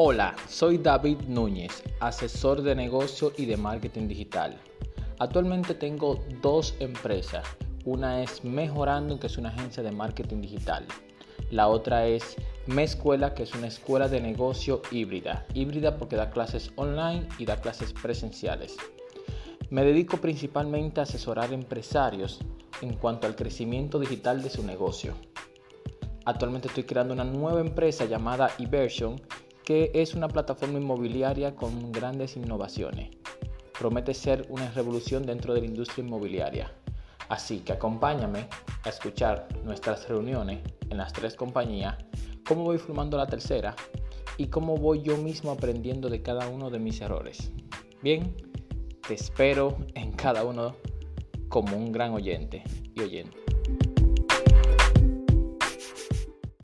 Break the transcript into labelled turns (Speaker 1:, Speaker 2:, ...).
Speaker 1: Hola, soy David Núñez, asesor de negocio y de marketing digital. Actualmente tengo dos empresas. Una es Mejorando, que es una agencia de marketing digital. La otra es Me Escuela, que es una escuela de negocio híbrida. Híbrida porque da clases online y da clases presenciales. Me dedico principalmente a asesorar empresarios en cuanto al crecimiento digital de su negocio. Actualmente estoy creando una nueva empresa llamada eVersion que es una plataforma inmobiliaria con grandes innovaciones. Promete ser una revolución dentro de la industria inmobiliaria. Así que acompáñame a escuchar nuestras reuniones en las tres compañías, cómo voy formando la tercera y cómo voy yo mismo aprendiendo de cada uno de mis errores. Bien, te espero en cada uno como un gran oyente y oyente.